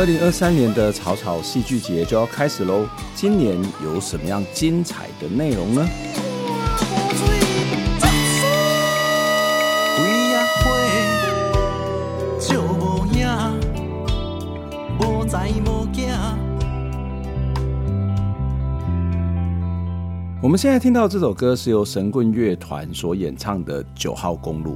二零二三年的草草戏剧节就要开始喽，今年有什么样精彩的内容呢？我们现在听到这首歌是由神棍乐团所演唱的《九号公路》。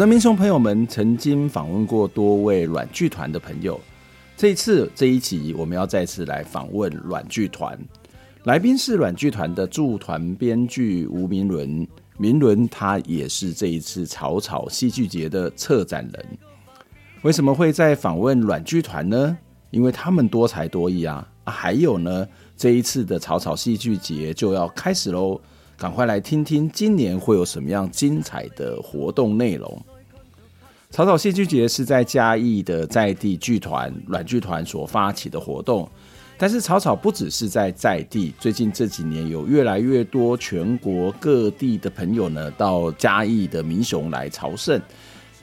的民雄朋友们曾经访问过多位软剧团的朋友，这一次这一集我们要再次来访问软剧团，来宾是软剧团的驻团编剧吴明伦，明伦他也是这一次草草戏剧节的策展人。为什么会在访问软剧团呢？因为他们多才多艺啊，啊还有呢，这一次的草草戏剧节就要开始喽。赶快来听听今年会有什么样精彩的活动内容。草草戏剧节是在嘉义的在地剧团软剧团所发起的活动，但是草草不只是在在地，最近这几年有越来越多全国各地的朋友呢到嘉义的民雄来朝圣，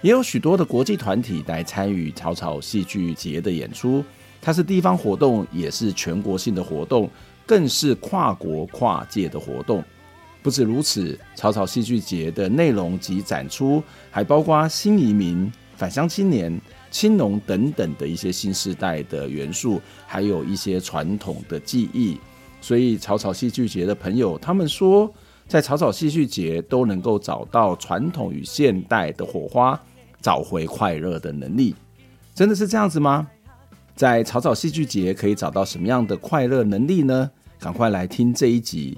也有许多的国际团体来参与草草戏剧节的演出。它是地方活动，也是全国性的活动，更是跨国跨界的活动。不止如此，草草戏剧节的内容及展出还包括新移民、返乡青年、青农等等的一些新时代的元素，还有一些传统的技艺。所以，草草戏剧节的朋友他们说，在草草戏剧节都能够找到传统与现代的火花，找回快乐的能力。真的是这样子吗？在草草戏剧节可以找到什么样的快乐能力呢？赶快来听这一集。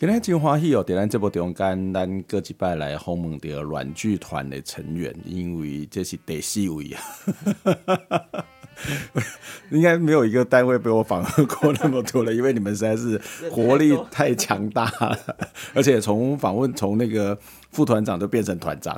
今天真欢喜哦！在咱这部中间，咱各几拜来访问到阮剧团的成员，因为这是第四位啊，应该没有一个单位被我访问过那么多了，因为你们实在是活力太强大了，而且从访问从那个副团长都变成团长，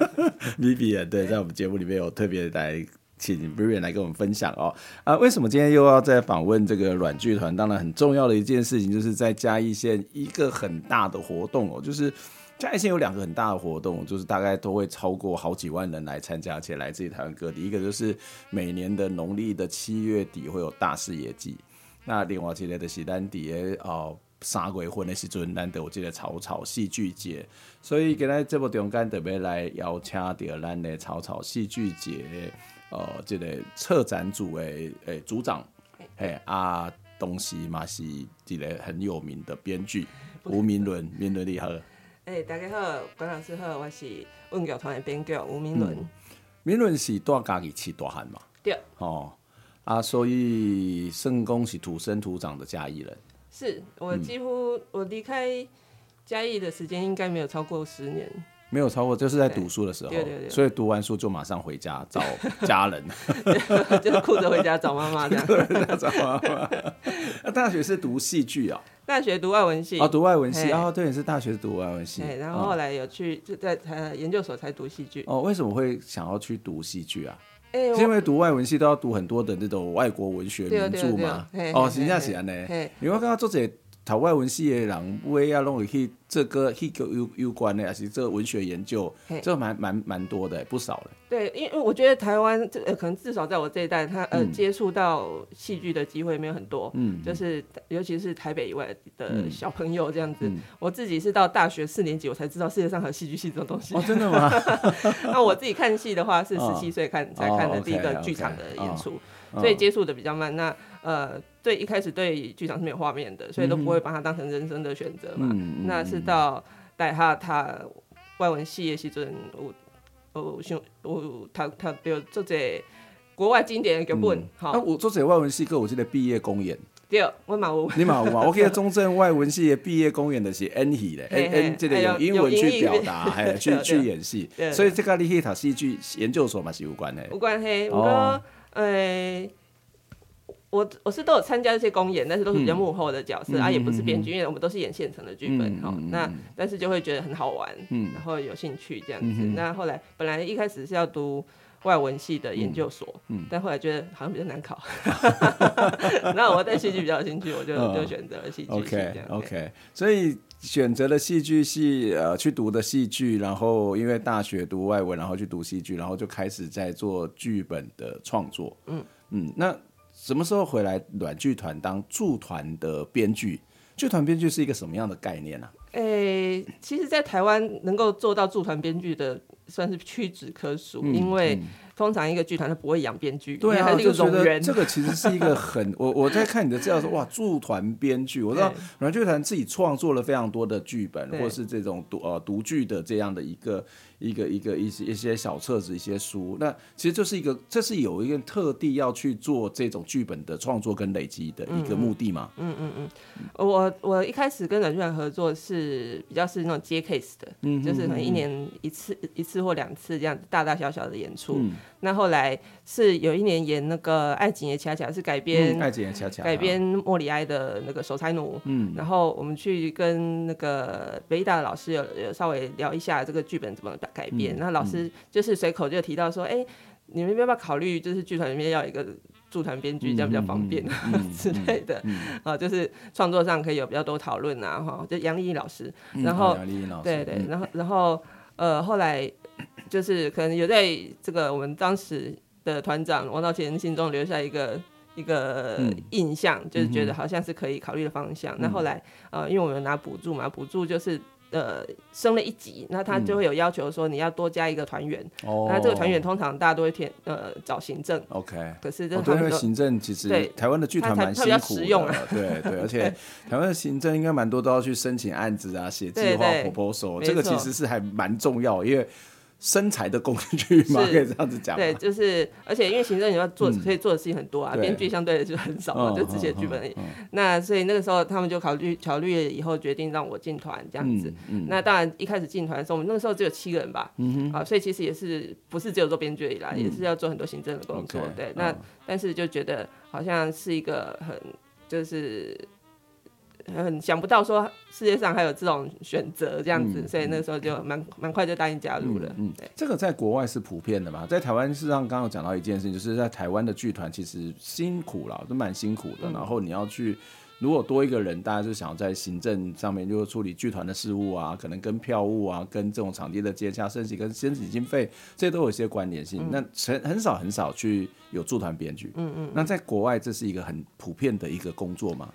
Vivian 对，在我们节目里面有特别来。请 Brian 来跟我们分享哦啊，为什么今天又要再访问这个软剧团？当然，很重要的一件事情就是在嘉义县一个很大的活动哦，就是嘉义县有两个很大的活动，就是大概都会超过好几万人来参加，且来自于台湾各地。一个就是每年的农历的七月底会有大视野祭，那另外一个就是咱底哦三月份的时阵，难得我记得草草戏剧节，所以今天这部中间特别来邀请到咱的草草戏剧节。呃，这个策展组的诶、欸、组长，嘿啊，东西嘛是一个很有名的编剧吴明伦，明伦你好。诶、欸，大家好，关老师好，我是阮剧团的编剧吴明伦。明伦是住嘉义市大汉嘛？对。哦，啊，所以圣公是土生土长的嘉义人。是我几乎、嗯、我离开嘉义的时间应该没有超过十年。没有超过，就是在读书的时候，对对对，所以读完书就马上回家找 家人，就哭着回家找妈妈这样。找妈妈。那大学是读戏剧啊？大学读外文系。哦，读外文系哦，对，你是大学读外文系。然后后来有去就在研究所才读戏剧。哦，为什么会想要去读戏剧啊？是因为读外文系都要读很多的那种外国文学名著嘛。哦，是这样子呢。因为刚刚做这。读外文系的人，不会要弄去这个去有有关的，还是这个文学研究，这个蛮蛮蛮多的，不少的。对，因为我觉得台湾这呃，可能至少在我这一代，他呃、嗯、接触到戏剧的机会没有很多，嗯，就是尤其是台北以外的小朋友这样子。嗯、我自己是到大学四年级，我才知道世界上还有戏剧系这种东西。哦，真的吗？那我自己看戏的话，是 十七岁看、哦、才看的第一个剧场的演出，哦 okay, okay, 所以接触的比较慢。那呃，对，一开始对剧场是没有画面的，所以都不会把它当成人生的选择嘛。嗯、那是到带他他外文系的时阵，我我想我他他比如做这国外经典的剧本。好、嗯，那、我做这外文系课，我记得毕业公演。对，我嘛有。你嘛有嘛？我记得中正外文系的毕业公演的是 N 戏的，N N 这个用英文去表达，还去去演戏。所以这个你去读戏剧研究所嘛是有关的。有关系，不过呃。我我是都有参加这些公演，但是都是比较幕后的角色，嗯、啊，也不是编剧，嗯、因为我们都是演现成的剧本，哈、嗯。那但是就会觉得很好玩，嗯、然后有兴趣这样子。嗯、那后来本来一开始是要读外文系的研究所，嗯、但后来觉得好像比较难考，那我对戏剧比较有兴趣，我就、嗯、就选择了戏剧系。OK OK，所以选择了戏剧系，呃，去读的戏剧，然后因为大学读外文，然后去读戏剧，然后就开始在做剧本的创作。嗯嗯，那。什么时候回来软剧团当驻团的编剧？剧团编剧是一个什么样的概念呢、啊？诶、欸，其实，在台湾能够做到驻团编剧的，算是屈指可数，嗯、因为。嗯。通常一个剧团都不会养编剧，对啊，就觉得这个其实是一个很我我在看你的资料说哇，驻团编剧，我知道软剧团自己创作了非常多的剧本，或是这种独呃独剧的这样的一个一个一个一些一些小册子一些书，那其实就是一个这是有一个特地要去做这种剧本的创作跟累积的一个目的嘛？嗯嗯嗯，我我一开始跟阮剧团合作是比较是那种接 case 的，嗯，就是可能一年一次一次或两次这样大大小小的演出。那后来是有一年演那个《爱情也恰恰》，是改编《爱情也恰恰》，改编莫里埃的那个守财奴。嗯，然后我们去跟那个北艺大的老师有有稍微聊一下这个剧本怎么改编。那老师就是随口就提到说：“哎，你们要不要考虑，就是剧团里面要一个驻团编剧，这样比较方便 之类的。”啊，就是创作上可以有比较多讨论啊，哈，就杨丽颖老师。然后，对对，然后然后呃，后来。就是可能有在这个我们当时的团长王道干心中留下一个一个印象，嗯、就是觉得好像是可以考虑的方向。那、嗯、后来呃，因为我们拿补助嘛，补助就是呃升了一级，那他就会有要求说你要多加一个团员。哦、嗯。那这个团员通常大家都会填呃找行政。OK。可是这因为行政其实对台湾的剧团蛮辛苦的。啊、对对，而且台湾的行政应该蛮多都要去申请案子啊，写计划 proposal，这个其实是还蛮重要，因为。生财的工具嘛，可以这样子讲。对，就是，而且因为行政你要做，可以做的事情很多啊，编剧相对的就很少嘛，就只写剧本而已。那所以那个时候他们就考虑考虑了以后，决定让我进团这样子。那当然一开始进团的时候，我们那个时候只有七个人吧。啊，所以其实也是不是只有做编剧啦，也是要做很多行政的工作。对，那但是就觉得好像是一个很就是。很想不到说世界上还有这种选择这样子，嗯、所以那个时候就蛮蛮快就答应加入了。嗯，对这个在国外是普遍的嘛，在台湾事实上刚刚讲到一件事情，就是在台湾的剧团其实辛苦了，都蛮辛苦的。嗯、然后你要去，如果多一个人，大家就想要在行政上面就处理剧团的事务啊，可能跟票务啊，跟这种场地的接洽、甚至跟申请经费，这些都有一些关联性。嗯、那很很少很少去有驻团编剧。嗯嗯。那在国外这是一个很普遍的一个工作嘛？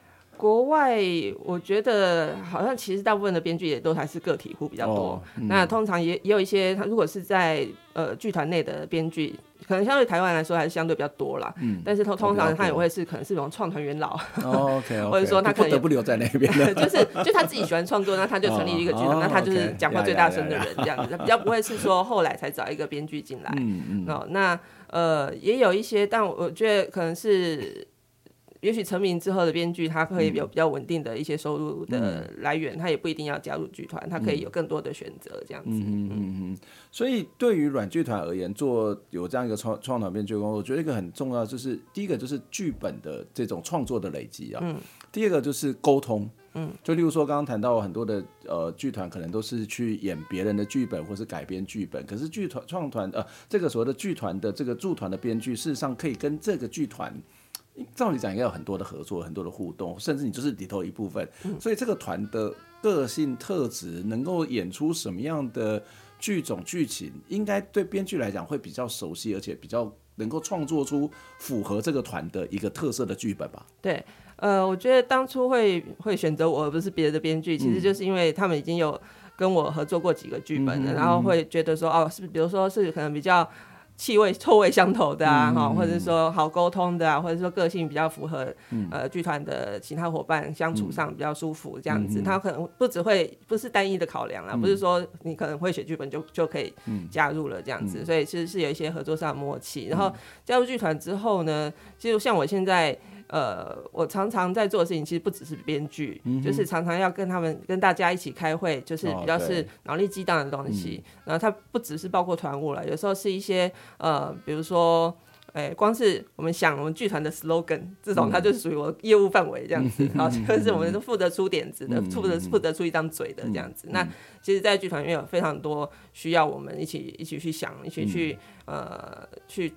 国外，我觉得好像其实大部分的编剧也都还是个体户比较多。哦嗯、那通常也也有一些，他如果是在呃剧团内的编剧，可能相对台湾来说还是相对比较多啦。嗯。但是通通常他也会是可能是那种创团元老。哦、OK, okay 或者说他可能不得不留在那边。就是就他自己喜欢创作，那他就成立一个剧团，哦、那他就是讲话最大声的人这样子，比较不会是说后来才找一个编剧进来。嗯嗯。哦，那呃也有一些，但我觉得可能是。也许成名之后的编剧，他可以有比较稳定的一些收入的来源，嗯、他也不一定要加入剧团，他可以有更多的选择，这样子。嗯嗯嗯。所以对于软剧团而言，做有这样一个创创团编剧工作，我觉得一个很重要，就是第一个就是剧本的这种创作的累积啊。嗯。第二个就是沟通。嗯。就例如说，刚刚谈到很多的呃剧团，可能都是去演别人的剧本，或是改编剧本。可是剧团创团呃，这个所谓的剧团的这个驻团的编剧，事实上可以跟这个剧团。照理讲应该有很多的合作，很多的互动，甚至你就是里头一部分。所以这个团的个性特质，能够演出什么样的剧种剧情，应该对编剧来讲会比较熟悉，而且比较能够创作出符合这个团的一个特色的剧本吧？对，呃，我觉得当初会会选择我而不是别的编剧，其实就是因为他们已经有跟我合作过几个剧本了，嗯、然后会觉得说，哦，是比如说是可能比较。气味臭味相投的啊，哈、嗯，或者说好沟通的啊，或者说个性比较符合，嗯、呃，剧团的其他伙伴相处上比较舒服这样子，他、嗯、可能不只会不是单一的考量啦，嗯、不是说你可能会写剧本就就可以加入了这样子，嗯、所以其实是有一些合作上的默契。然后加入剧团之后呢，其实像我现在。呃，我常常在做的事情其实不只是编剧，嗯、就是常常要跟他们、跟大家一起开会，就是比较是脑力激荡的东西。哦、然后它不只是包括团务了，有时候是一些呃，比如说，哎、欸，光是我们想我们剧团的 slogan 这种，它就是属于我业务范围这样子。好、嗯，就是我们都负责出点子的，负责负责出一张嘴的这样子。嗯、那其实，在剧团里面有非常多需要我们一起一起去想，一起去、嗯、呃去。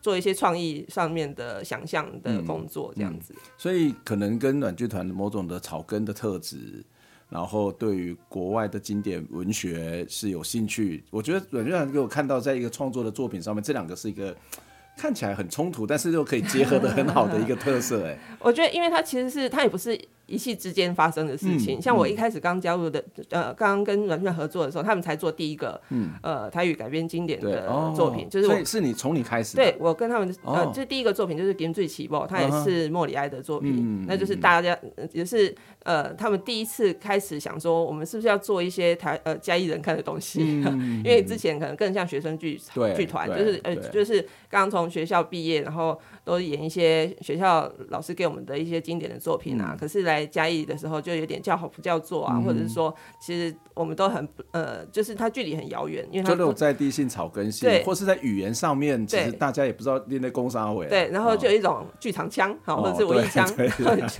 做一些创意上面的想象的工作，这样子、嗯嗯，所以可能跟软剧团的某种的草根的特质，然后对于国外的经典文学是有兴趣。我觉得阮剧团给我看到，在一个创作的作品上面，这两个是一个 看起来很冲突，但是又可以结合的很好的一个特色。哎，我觉得，因为它其实是它也不是。一气之间发生的事情，嗯、像我一开始刚加入的，嗯、呃，刚刚跟阮剧团合作的时候，他们才做第一个，嗯、呃，台语改编经典的作品，哦、就是我是你从你开始，对我跟他们，呃，这、哦、第一个作品就是《金最起爆》，它也是莫里埃的作品，嗯、那就是大家也是呃，他们第一次开始想说，我们是不是要做一些台呃嘉义人看的东西？嗯、因为之前可能更像学生剧剧团，就是呃，就是刚从学校毕业，然后都演一些学校老师给我们的一些经典的作品啊，嗯、可是来。嘉义的时候，就有点叫好不叫座啊，嗯、或者是说，其实我们都很呃，就是它距离很遥远，因为它就有在地性、草根性，或是在语言上面，其实大家也不知道练在工商委。对，然后就有一种剧场腔，好、哦，或者是文艺腔，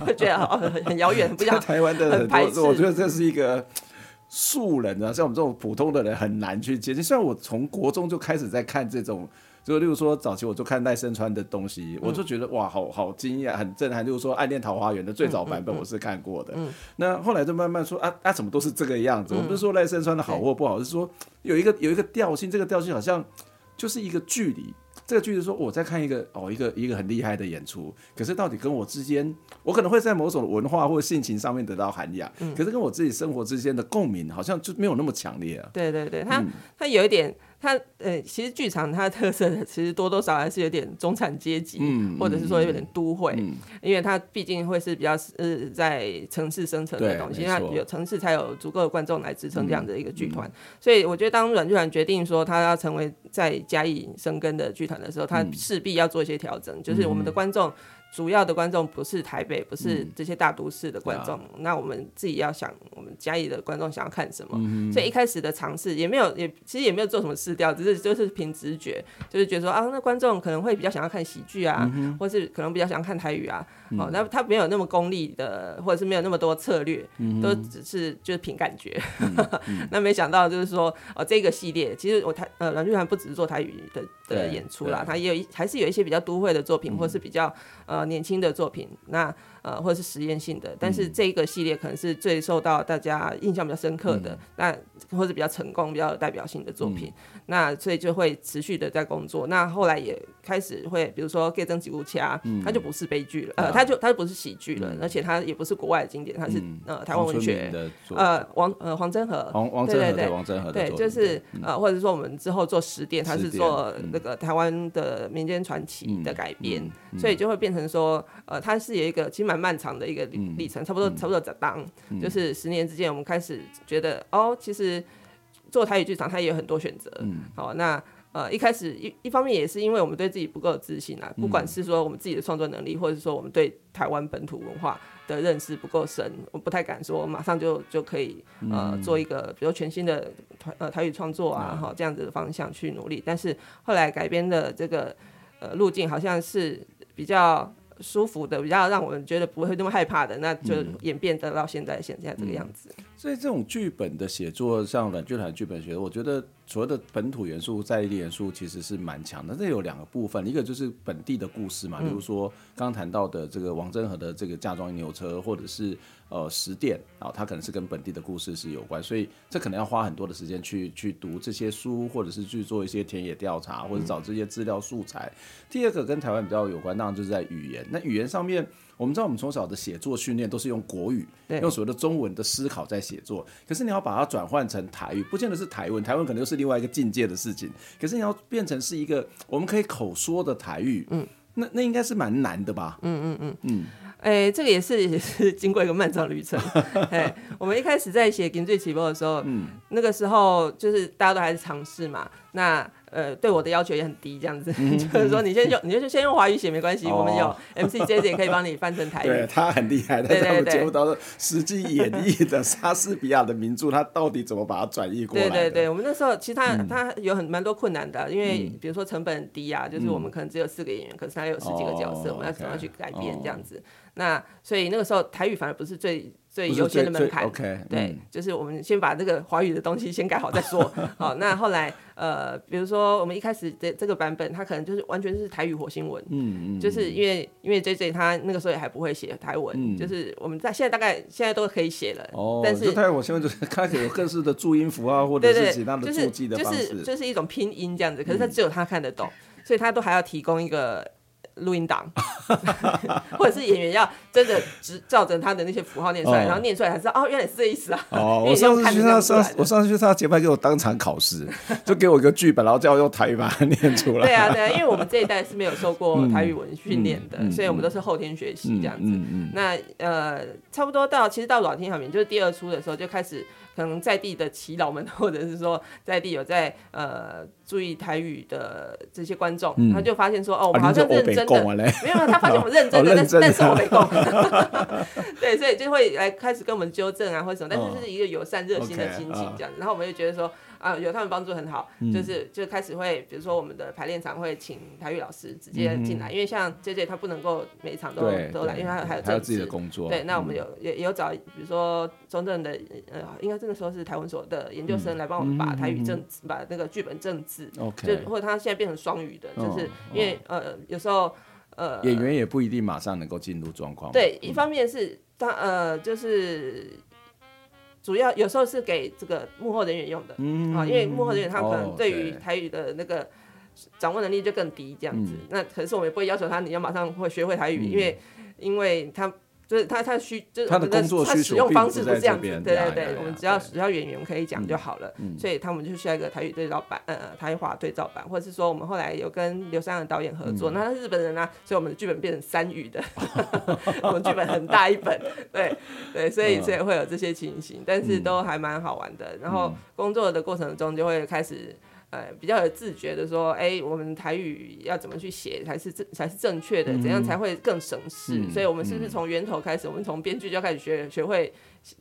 就觉得哦很遥远，不像 台湾的很多。我觉得这是一个素人啊，像我们这种普通的人很难去接近。虽然我从国中就开始在看这种。就例如说，早期我就看赖声川的东西，嗯、我就觉得哇，好好惊讶，很震撼。例如说《暗恋桃花源》的最早版本，我是看过的。那后来就慢慢说啊啊，怎么都是这个样子？嗯、我不是说赖声川的好或不好，是说有一个有一个调性，这个调性好像就是一个距离。这个距离说我在看一个哦，一个一个很厉害的演出，可是到底跟我之间，我可能会在某种文化或性情上面得到涵养，嗯、可是跟我自己生活之间的共鸣，好像就没有那么强烈啊。对对对，他、嗯、他有一点。它呃，其实剧场它的特色其实多多少少还是有点中产阶级，嗯、或者是说有点都会，嗯、因为它毕竟会是比较呃在城市生存的东西，因为有城市才有足够的观众来支撑这样的一个剧团。所以我觉得当阮剧团决定说它要成为在嘉义生根的剧团的时候，它势必要做一些调整，嗯、就是我们的观众。主要的观众不是台北，不是这些大都市的观众，嗯、那我们自己要想，我们嘉义的观众想要看什么？嗯、所以一开始的尝试也没有，也其实也没有做什么试调，只是就是凭直觉，就是觉得说啊，那观众可能会比较想要看喜剧啊，嗯、或是可能比较想要看台语啊，嗯、哦，那他没有那么功利的，或者是没有那么多策略，嗯、都只是就是凭感觉。那没想到就是说，哦，这个系列其实我台呃阮剧团不只是做台语的的演出啦，他也有一还是有一些比较都会的作品，嗯、或是比较呃。啊，年轻的作品，那呃，或者是实验性的，但是这一个系列可能是最受到大家印象比较深刻的，嗯、那或者比较成功、比较有代表性的作品，嗯、那所以就会持续的在工作。那后来也开始会，比如说《给曾吉乌掐》，它就不是悲剧了，嗯、呃，它就它就不是喜剧了，嗯、而且它也不是国外的经典，它是、嗯、呃台湾文学的呃王呃黄真和，黄黄真和对王真和对，就是、嗯、呃或者说我们之后做十点，它是做那个台湾的民间传奇的改编，所以就会变成说呃它是有一个其实蛮漫长的一个历程，差不多差不多在当，就是十年之间，我们开始觉得哦，其实做台语剧场它也有很多选择。好，那呃一开始一一方面也是因为我们对自己不够自信啊，不管是说我们自己的创作能力，或者是说我们对台湾本土文化的认识不够深，我不太敢说马上就就可以呃做一个比如全新的台呃台语创作啊，好这样子的方向去努力。但是后来改编的这个呃路径好像是比较。舒服的，比较让我们觉得不会那么害怕的，那就演变得到现在现在这个样子。所以这种剧本的写作，像阮剧团剧本写作，我觉得所谓的本土元素、在地元素其实是蛮强的。这有两个部分，一个就是本地的故事嘛，比如说刚刚谈到的这个王振和的这个嫁妆牛车，或者是呃十店啊，它可能是跟本地的故事是有关，所以这可能要花很多的时间去去读这些书，或者是去做一些田野调查，或者找这些资料素材。第二个跟台湾比较有关，当然就是在语言。那语言上面。我们知道，我们从小的写作训练都是用国语，用所谓的中文的思考在写作。可是你要把它转换成台语，不见得是台文，台文可能又是另外一个境界的事情。可是你要变成是一个我们可以口说的台语，嗯，那那应该是蛮难的吧？嗯嗯嗯嗯。哎、欸，这个也是 也是经过一个漫长旅程。哎，我们一开始在写《金最起波》的时候，嗯，那个时候就是大家都还是尝试嘛。那呃，对我的要求也很低，这样子，嗯、就是说你先用，你就先用华语写没关系，哦、我们有 MC JJ 也可以帮你翻成台语。对，他很厉害，在我们节目当中实际演绎的莎士比亚的名著，他到底怎么把它转译过来？对对对，我们那时候其实他、嗯、他有很蛮多困难的，因为比如说成本很低啊，就是我们可能只有四个演员，可是他有十几个角色，哦、我们要怎么样去改编这样子？哦、那所以那个时候台语反而不是最。最优先的门槛，okay, 对，嗯、就是我们先把这个华语的东西先改好再说。好，那后来呃，比如说我们一开始的这个版本，它可能就是完全是台语火星文，嗯嗯，就是因为因为 JJ 他那个时候也还不会写台文，嗯、就是我们在现在大概现在都可以写了，哦，但是台语火星文就是开始有各式的注音符啊或者是其他的注记的方式，就是就是一种拼音这样子，可是他只有他看得懂，嗯、所以他都还要提供一个。录音档，或者是演员要真的只照着他的那些符号念出来，然后念出来才知道哦，原来是这意思啊。哦，我上次去他上，我上次去他节拍给我当场考试，就给我一个剧本，然后叫我用台语把它念出来。对啊，对啊，因为我们这一代是没有受过台语文训练的，所以我们都是后天学习这样子。那呃，差不多到其实到老天小明就是第二出的时候就开始。可能在地的耆老们，或者是说在地有在呃注意台语的这些观众，嗯、他就发现说，哦，我们好像认真的，啊、没有，他发现我们认真的，但是但是我没空，对，所以就会来开始跟我们纠正啊，或者什么，但是是一个友善热心的心情这样子，然后我们就觉得说。啊，有他们帮助很好，嗯、就是就开始会，比如说我们的排练场会请台语老师直接进来，嗯、因为像 JJ 他不能够每一场都都来，因为他还有，还有自己的工作。对，那我们有、嗯、也也有找，比如说中正的呃，应该这个时候是台文所的研究生来帮我们把台语政、嗯、把那个剧本政治.就或者他现在变成双语的，就是因为、哦、呃有时候呃演员也不一定马上能够进入状况。对，一方面是他呃就是。主要有时候是给这个幕后人员用的，嗯，啊，因为幕后人员他可能对于台语的那个掌握能力就更低，这样子。嗯、那可是我们也不会要求他你要马上会学会台语，嗯、因为因为他。就是他，他需就是他的工作需求，他使用方式不是这样子，对对对，我们只要只要演员可以讲就好了，所以他们就需要一个台语对照版，呃，台华对照版，或者是说我们后来有跟刘三的导演合作，那他是日本人啊，所以我们的剧本变成三语的，我们剧本很大一本，对对，所以所以会有这些情形，但是都还蛮好玩的，然后工作的过程中就会开始。呃，比较有自觉的说，哎、欸，我们台语要怎么去写才是正才是正确的？怎样才会更省事？嗯、所以，我们是不是从源头开始？嗯、我们从编剧就要开始学学会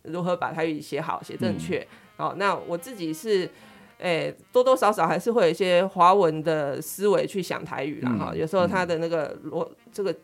如何把台语写好、写正确？好、那我自己是，哎、欸，多多少少还是会有一些华文的思维去想台语啦。哈、嗯，有时候他的那个逻这个。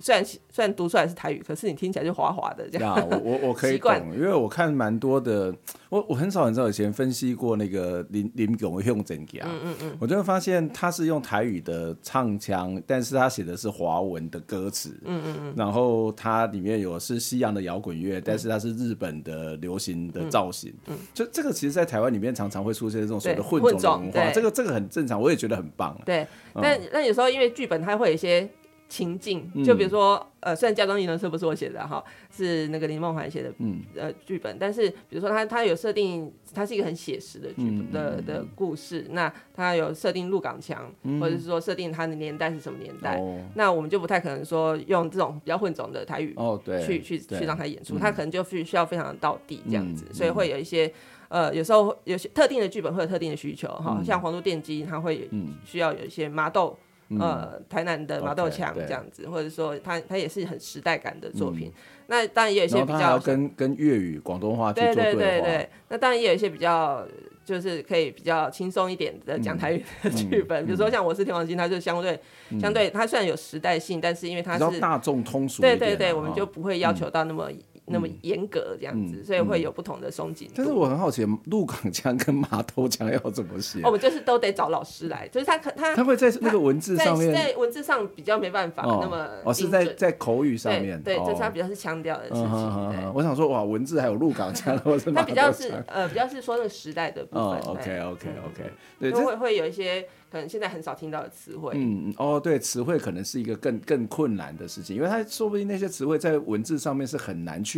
虽然虽然读出来是台语，可是你听起来就滑滑的这样。我我我可以懂，惯。因为我看蛮多的，我我很少很少以前分析过那个林林炯用真假，嗯嗯嗯，我就会发现他是用台语的唱腔，但是他写的是华文的歌词，嗯嗯嗯，然后它里面有是西洋的摇滚乐，但是它是日本的流行的造型，嗯，就这个其实，在台湾里面常常会出现这种所谓的混种的文化，这个这个很正常，我也觉得很棒。对，但但有时候因为剧本它会有一些。情境，就比如说，呃，虽然《嫁妆牛车》不是我写的哈，是那个林梦环写的，嗯，呃，剧本，但是比如说他他有设定，它是一个很写实的剧本的的故事，那他有设定鹿港墙，或者是说设定它的年代是什么年代，那我们就不太可能说用这种比较混种的台语哦，对，去去去让他演出，他可能就需需要非常的道地这样子，所以会有一些呃，有时候有些特定的剧本会有特定的需求哈，像《黄都电机》，它会需要有一些麻豆。呃，台南的毛豆强这样子，或者说他他也是很时代感的作品。那当然也有一些比较跟跟粤语、广东话对对对对。那当然也有一些比较就是可以比较轻松一点的讲台语的剧本，比如说像《我是天王星》，它就相对相对它虽然有时代性，但是因为它是大众通俗，对对对，我们就不会要求到那么那么严格这样子，嗯、所以会有不同的松紧。但是我很好奇，鹿港腔跟马头腔要怎么写？我们就是都得找老师来，就是他可他他会在那个文字上面，在，在文字上比较没办法那么哦，是在在口语上面，对，哦、这是他比较是腔调的事情。嗯、我想说，哇，文字还有鹿港腔，他比较是呃，比较是说那个时代的部分。哦、OK OK OK，对，就会会有一些可能现在很少听到的词汇。嗯，哦，对，词汇可能是一个更更困难的事情，因为他说不定那些词汇在文字上面是很难去。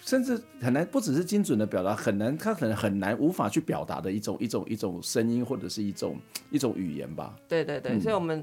甚至很难，不只是精准的表达，很难，他可能很难无法去表达的一种一种一种声音，或者是一种一种语言吧。对对对，嗯、所以我们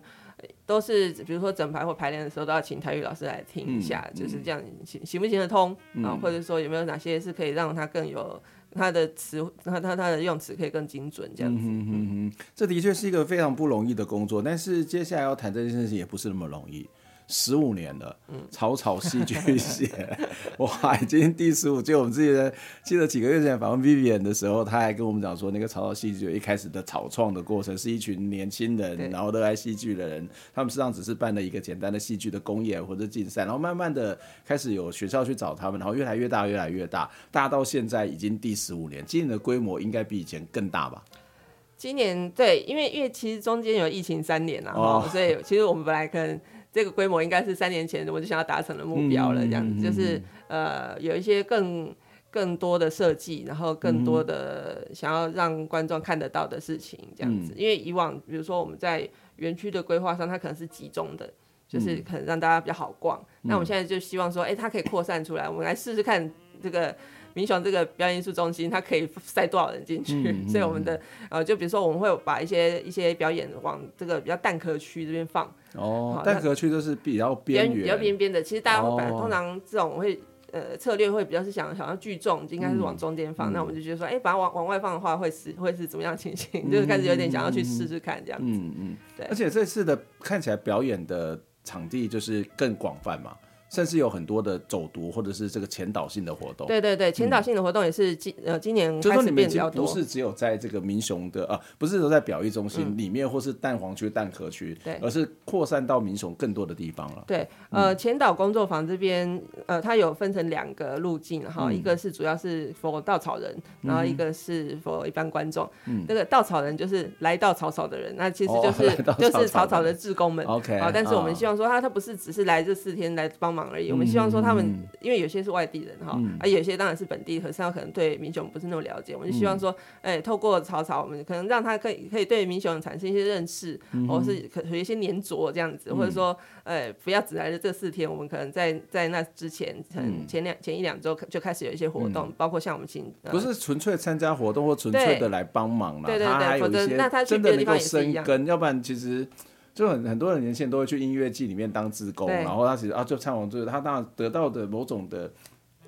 都是比如说整排或排练的时候，都要请台语老师来听一下，嗯、就是这样行行不行得通、嗯、啊？或者说有没有哪些是可以让他更有他的词，他他他的用词可以更精准这样子。嗯哼哼，这的确是一个非常不容易的工作，但是接下来要谈这件事情也不是那么容易。十五年了，草草戏剧节，哇，已经第十五届。我们自己的记得几个月前访问 Vivian 的时候，他还跟我们讲说，那个草草戏剧节一开始的草创的过程，是一群年轻人，然后热爱戏剧的人，他们实际上只是办了一个简单的戏剧的公演或者竞赛，然后慢慢的开始有学校去找他们，然后越来越大，越来越大，大到现在已经第十五年，今年的规模应该比以前更大吧？今年对，因为因为其实中间有疫情三年了，哦，所以其实我们本来可能。这个规模应该是三年前我就想要达成的目标了，这样子、嗯、就是呃有一些更更多的设计，然后更多的想要让观众看得到的事情，这样子。嗯、因为以往比如说我们在园区的规划上，它可能是集中的，就是可能让大家比较好逛。嗯、那我们现在就希望说，哎，它可以扩散出来，我们来试试看这个。民雄这个表演艺术中心，它可以 塞多少人进去？嗯嗯、所以我们的呃，就比如说我们会把一些一些表演往这个比较蛋壳区这边放。哦，蛋壳区就是比较边缘，比较边边的。其实大家会把、哦、通常这种会呃策略会比较是想想要聚众，应该是往中间放。嗯、那我们就觉得说，哎、欸，把它往往外放的话会，是会是怎么样情形？嗯、就是开始有点想要去试试看这样子。嗯嗯，对。而且这次的看起来表演的场地就是更广泛嘛。甚至有很多的走读或者是这个前导性的活动。对对对，前导性的活动也是今、嗯、呃今年开始变比较多。不是只有在这个民雄的啊，不是说在表艺中心里面，或是蛋黄区、蛋壳区，对、嗯，而是扩散到民雄更多的地方了。对，呃，前导工作坊这边呃，它有分成两个路径哈，嗯、一个是主要是 for 稻草人，然后一个是 for 一般观众。嗯，这个稻草人就是来到草草的人，那其实就是、哦、就是草草的志工们。OK，啊，但是我们希望说他他不是只是来这四天来帮忙。而已，我们希望说他们，嗯、因为有些是外地人哈，嗯、啊，有些当然是本地，可是他可能对民雄不是那么了解，我们就希望说，哎、欸，透过草草，我们可能让他可以可以对民雄产生一些认识，嗯、或是可有一些黏着这样子，嗯、或者说，哎、欸，不要只来了这四天，我们可能在在那之前，前前两前一两周就开始有一些活动，嗯、包括像我们请，不是纯粹参加活动或纯粹的来帮忙了，对对对，否则那他真的地方也是一样，要不然其实。就很很多人年轻人都会去音乐季里面当志工，然后他其实啊就唱完之后，他当然得到的某种的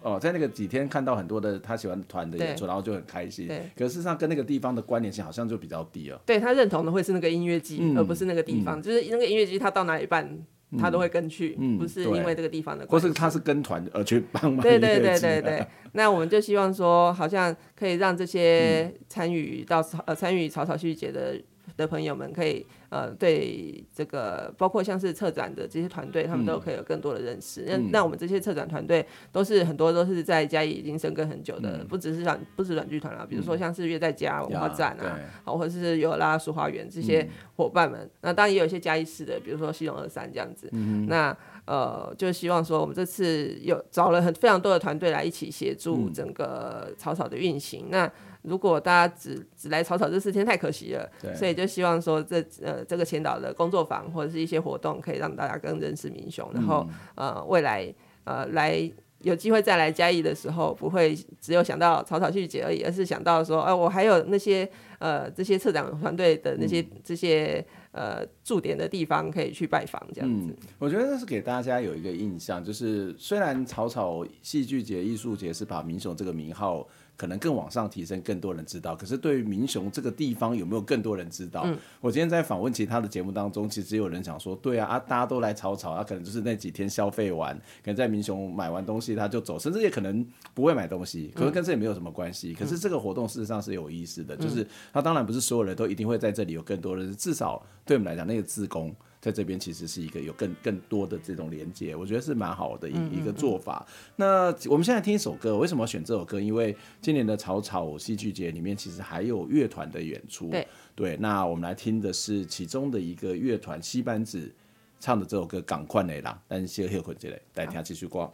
哦，在那个几天看到很多的他喜欢团的演出，然后就很开心。对可是事实上跟那个地方的关联性好像就比较低了。对他认同的会是那个音乐季，嗯、而不是那个地方。嗯、就是那个音乐季，他到哪里办，他都会跟去，嗯、不是因为这个地方的关。或是他是跟团而去帮忙。对对对对对。那我们就希望说，好像可以让这些参与到呃参与草草戏剧节的的朋友们可以。呃，对这个包括像是策展的这些团队，他们都可以有更多的认识。那、嗯、那我们这些策展团队都是很多都是在嘉义已经生根很久的，嗯、不只是软不止软剧团啦，比如说像是乐在家文化站啊，好、嗯、或者是有拉书花园这些伙伴们。嗯、那当然也有一些嘉义市的，比如说西龙二三这样子。嗯、那呃，就希望说我们这次有找了很非常多的团队来一起协助整个草草的运行。嗯、那如果大家只只来草草这四天太可惜了，对所以就希望说这呃这个前导的工作坊或者是一些活动，可以让大家更认识民雄，然后呃未来呃来有机会再来嘉义的时候，不会只有想到草草戏剧节而已，而是想到说，哎、呃，我还有那些呃这些策展团队的那些、嗯、这些呃驻点的地方可以去拜访，这样子、嗯。我觉得这是给大家有一个印象，就是虽然草草戏剧节、艺术节是把民雄这个名号。可能更往上提升，更多人知道。可是对于民雄这个地方，有没有更多人知道？嗯、我今天在访问其他的节目当中，其实有人想说，对啊，啊，大家都来草草，他、啊、可能就是那几天消费完，可能在民雄买完东西他就走，甚至也可能不会买东西，可能跟这也没有什么关系。嗯、可是这个活动事实上是有意思的，嗯、就是他当然不是所有人都一定会在这里有更多人，至少对我们来讲，那个自工在这边其实是一个有更更多的这种连接，我觉得是蛮好的一一个做法。那我们现在听一首歌，为什么要选这首歌？因为今年的草草戏剧节里面其实还有乐团的演出。对对，那我们来听的是其中的一个乐团西班子唱的这首歌《港快的人》，但是先休息一下，来听继续歌。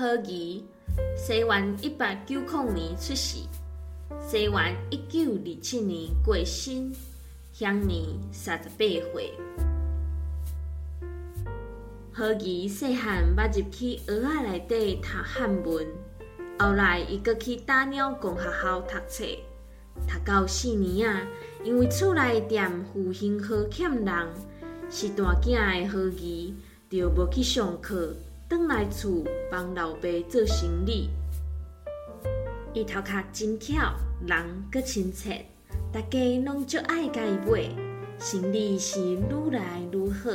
何仪，西元一八九零年出世，西元一九二七年过身，享年三十八岁。何仪细汉捌入去学仔内底读汉文，后来伊阁去大鸟公学校读册，读到四年啊，因为厝内店负薪好欠人，是大囝的何仪就无去上课。返来厝帮老爸做生理，伊头壳真巧，人阁亲切，大家拢足爱甲伊买，生理是愈来愈好。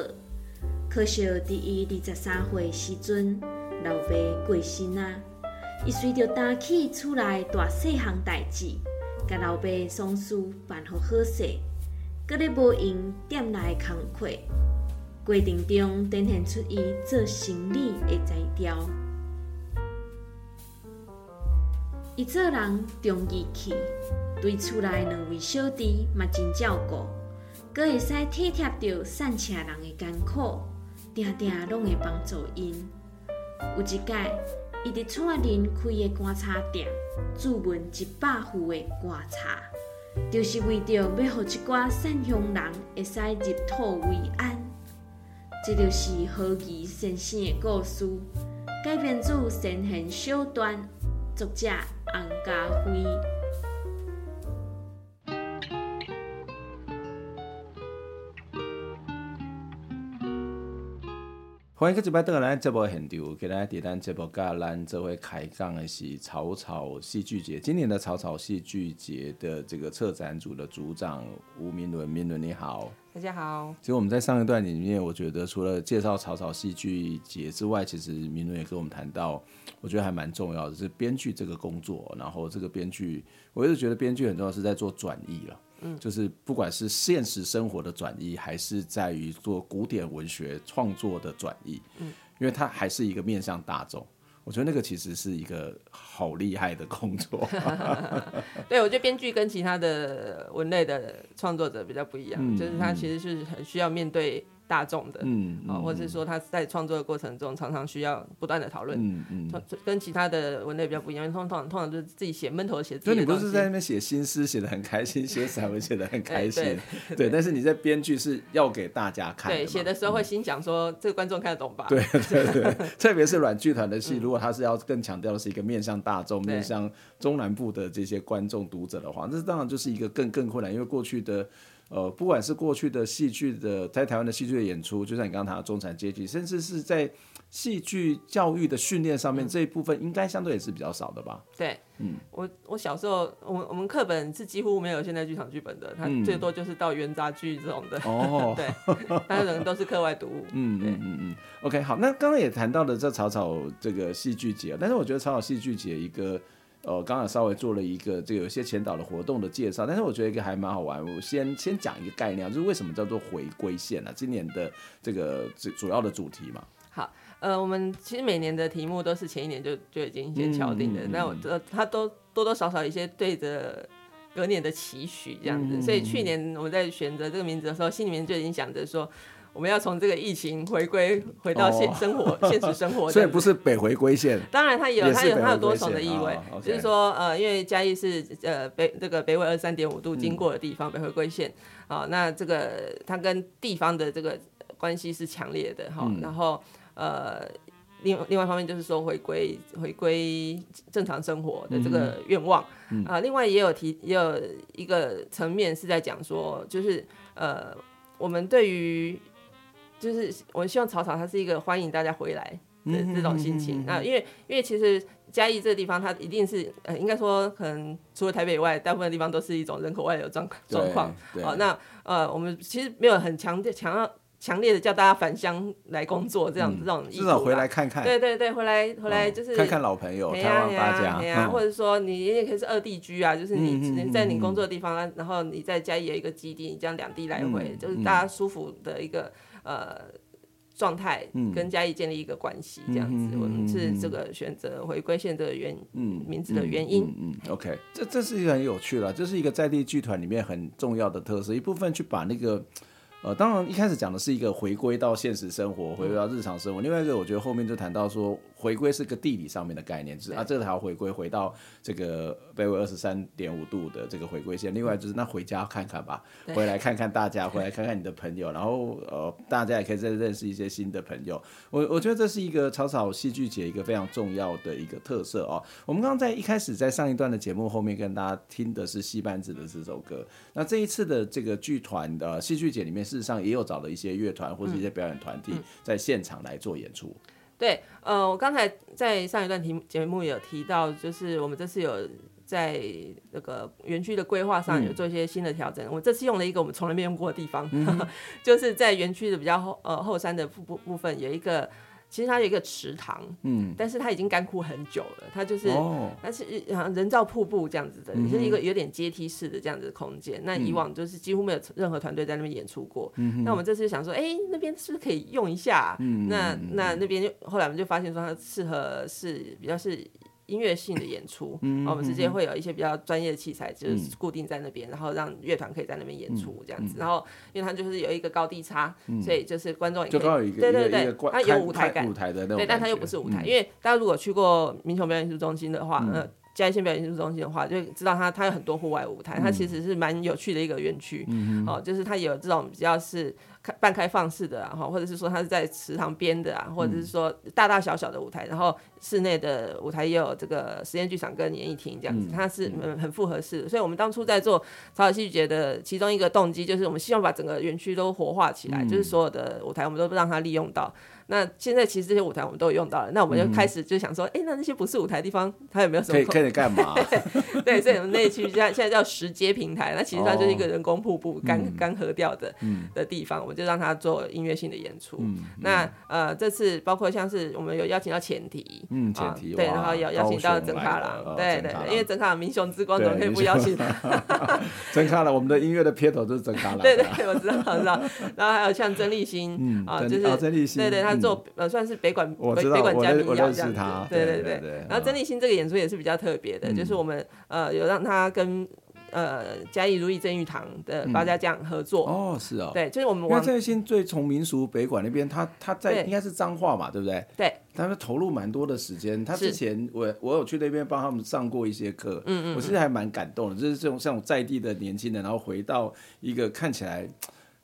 可惜伫伊二十三岁时阵，老爸过身啊，伊随着担起厝内大细项代志，甲老爸丧事办好好势，阁咧无用店内工课。过程中展现出伊做生理的才调，伊做人重义气，对厝内两位小弟嘛真照顾，阁会使体贴着散车人的艰苦，定定拢会帮助因。有一届，伊伫厝仔邻开个观察店，注文一百户的观察，就是为着要互一寡善乡人会使入土为安。这就是何其先生的故事，改编自《神行小段》，作者洪家辉。欢迎各位来到咱节目现场，今日伫咱节目甲咱做伙开讲的是草草戏剧节。今年的草草戏剧节的这个策展组的组长吴明伦，明伦你好。大家好。其实我们在上一段里面，我觉得除了介绍草草戏剧节之外，其实明伦也跟我们谈到，我觉得还蛮重要的，是编剧这个工作。然后这个编剧，我一直觉得编剧很重要，是在做转译了。嗯，就是不管是现实生活的转移，还是在于做古典文学创作的转移。嗯，因为它还是一个面向大众。我觉得那个其实是一个好厉害的工作。对，我觉得编剧跟其他的文类的创作者比较不一样，嗯、就是他其实是很需要面对。大众的，嗯，啊、哦，或者是说他在创作的过程中，常常需要不断的讨论，嗯嗯，跟其他的文类比较不一样，通常通常就是自己写闷头写。所以你不是在那边写新诗写的很开心，写散文写的很开心，欸、对，对，但是你在编剧是要给大家看的，对，写的时候会心想说、嗯、这个观众看得懂吧？对对对，特别是软剧团的戏，如果他是要更强调的是一个面向大众、面向中南部的这些观众读者的话，那当然就是一个更更困难，因为过去的。呃，不管是过去的戏剧的，在台湾的戏剧的演出，就像你刚刚谈的中产阶级，甚至是在戏剧教育的训练上面、嗯、这一部分，应该相对也是比较少的吧？对，嗯，我我小时候，我们我们课本是几乎没有现代剧场剧本的，它最多就是到元杂剧这种的。哦，对，它可能都是课外读物。嗯嗯嗯嗯。OK，好，那刚刚也谈到了这草草这个戏剧节，但是我觉得草草戏剧节一个。呃，刚刚稍微做了一个这个有些前导的活动的介绍，但是我觉得一个还蛮好玩。我先先讲一个概念，就是为什么叫做回归线呢、啊？今年的这个主主要的主题嘛。好，呃，我们其实每年的题目都是前一年就就已经先敲定的，嗯、那我呃，它都多多少少一些对着隔年的期许这样子，嗯、所以去年我们在选择这个名字的时候，心里面就已经想着说。我们要从这个疫情回归，回到现生活、哦、现实生活，所以不是北回归线。当然，它有它有它有多重的意味，哦、就是说，呃，因为嘉义是呃北这个北纬二十三点五度经过的地方，嗯、北回归线啊、呃，那这个它跟地方的这个关系是强烈的哈、嗯。然后呃，另另外一方面就是说回归回归正常生活的这个愿望。啊、嗯。呃。另外也有提也有一个层面是在讲说，就是呃，我们对于就是我希望草草它是一个欢迎大家回来的这种心情那，因为因为其实嘉义这个地方它一定是呃应该说可能除了台北以外，大部分地方都是一种人口外流状状况。好，那呃我们其实没有很强烈强要强烈的叫大家返乡来工作这样、嗯、这种意思。至少回来看看。对对对，回来回来就是、哦、看看老朋友，台湾发家，嗯、或者说你也可以是二地居啊，就是你你在你工作的地方，然后你在嘉义有一个基地，你这样两地来回、嗯，就是大家舒服的一个。呃，状态跟嘉义建立一个关系，这样子、嗯，我们是这个选择回归线的原嗯名字的原因。嗯，嗯，嗯，OK，这这是一个很有趣了，这是一个在地剧团里面很重要的特色，一部分去把那个。呃，当然一开始讲的是一个回归到现实生活，回归到日常生活。另外一个，我觉得后面就谈到说，回归是个地理上面的概念，就是啊，这条回归回到这个北纬二十三点五度的这个回归线。另外就是那回家看看吧，回来看看大家，回来看看你的朋友，然后呃，大家也可以再认识一些新的朋友。我我觉得这是一个草草戏剧节一个非常重要的一个特色哦。我们刚刚在一开始在上一段的节目后面跟大家听的是戏班子的这首歌，那这一次的这个剧团的戏剧节里面。事实上也有找了一些乐团或者一些表演团体在现场来做演出。嗯嗯、对，呃，我刚才在上一段题节目有提到，就是我们这次有在那个园区的规划上有做一些新的调整。嗯、我这次用了一个我们从来没用过的地方，嗯、就是在园区的比较后呃后山的部部部分有一个。其实它有一个池塘，嗯，但是它已经干枯很久了。它就是，哦、它是人造瀑布这样子的，是一个有点阶梯式的这样子的空间。那以往就是几乎没有任何团队在那边演出过。嗯、那我们这次就想说，哎、欸，那边是不是可以用一下？嗯、那那那边就后来我们就发现说，它适合是比较是。音乐性的演出，嗯、我们直接会有一些比较专业的器材，就是固定在那边、嗯，然后让乐团可以在那边演出这样子。嗯、然后，因为它就是有一个高低差，嗯、所以就是观众也可以，有对对对，它有舞台感，舞台的对，但它又不是舞台。嗯、因为大家如果去过民雄表演艺术中心的话，嗯。呃嘉义县表演艺术中心的话，就知道它它有很多户外舞台，嗯、它其实是蛮有趣的一个园区、嗯，哦，就是它有这种比较是开半开放式的，然后或者是说它是在池塘边的啊，或者是说大大小小的舞台，然后室内的舞台也有这个实验剧场跟演艺厅这样子，它是嗯很复合式的。所以我们当初在做草草戏剧节的其中一个动机，就是我们希望把整个园区都活化起来、嗯，就是所有的舞台我们都让它利用到。那现在其实这些舞台我们都有用到了，那我们就开始就想说，哎、嗯欸，那那些不是舞台的地方，它有没有什么可以可以干嘛？对，所以我们那区现在现在叫石阶平台，那其实它就是一个人工瀑布干干涸掉的、嗯、的地方，我们们就让他做音乐性的演出。嗯那呃，这次包括像是我们有邀请到前提，嗯，前提、啊、对，然后有邀请到曾卡郎，对对对，因为曾卡郎民雄之光怎么可以不邀请他？曾卡郎，我们的音乐的片头就是曾卡郎。对对，我知道，我知道。然后还有像曾立新，嗯啊，就是曾立新，对对，他做呃算是北管北北管加民谣这样子，对对对。然后曾立新这个演出也是比较特别的，就是我们呃有让他跟。呃，嘉义如意正玉堂的八家将合作、嗯、哦，是哦，对，就是我们因为郑新最从民俗北管那边，他他在应该是彰化嘛，对不对？对，他们投入蛮多的时间。他之前我我有去那边帮他们上过一些课，嗯，嗯嗯，我其实还蛮感动的，就是这种像在地的年轻人，然后回到一个看起来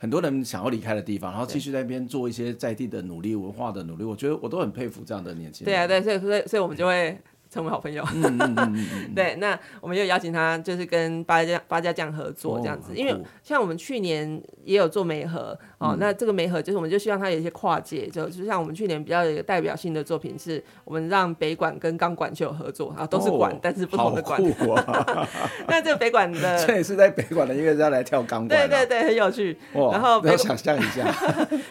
很多人想要离开的地方，然后继续在那边做一些在地的努力、文化的努力，我觉得我都很佩服这样的年轻人。对啊，对，所以所以所以我们就会。成为好朋友，嗯嗯嗯嗯嗯 对，那我们又邀请他，就是跟八家八家将合作这样子，哦、因为像我们去年也有做媒合哦，嗯、那这个媒合就是我们就希望他有一些跨界，就就像我们去年比较有一个代表性的作品，是我们让北管跟钢管就有合作啊，都是管，哦、但是不同的管。啊、那这个北管的，这也是在北管的音乐家来跳钢管，对对对，很有趣。哇然后要想象一下，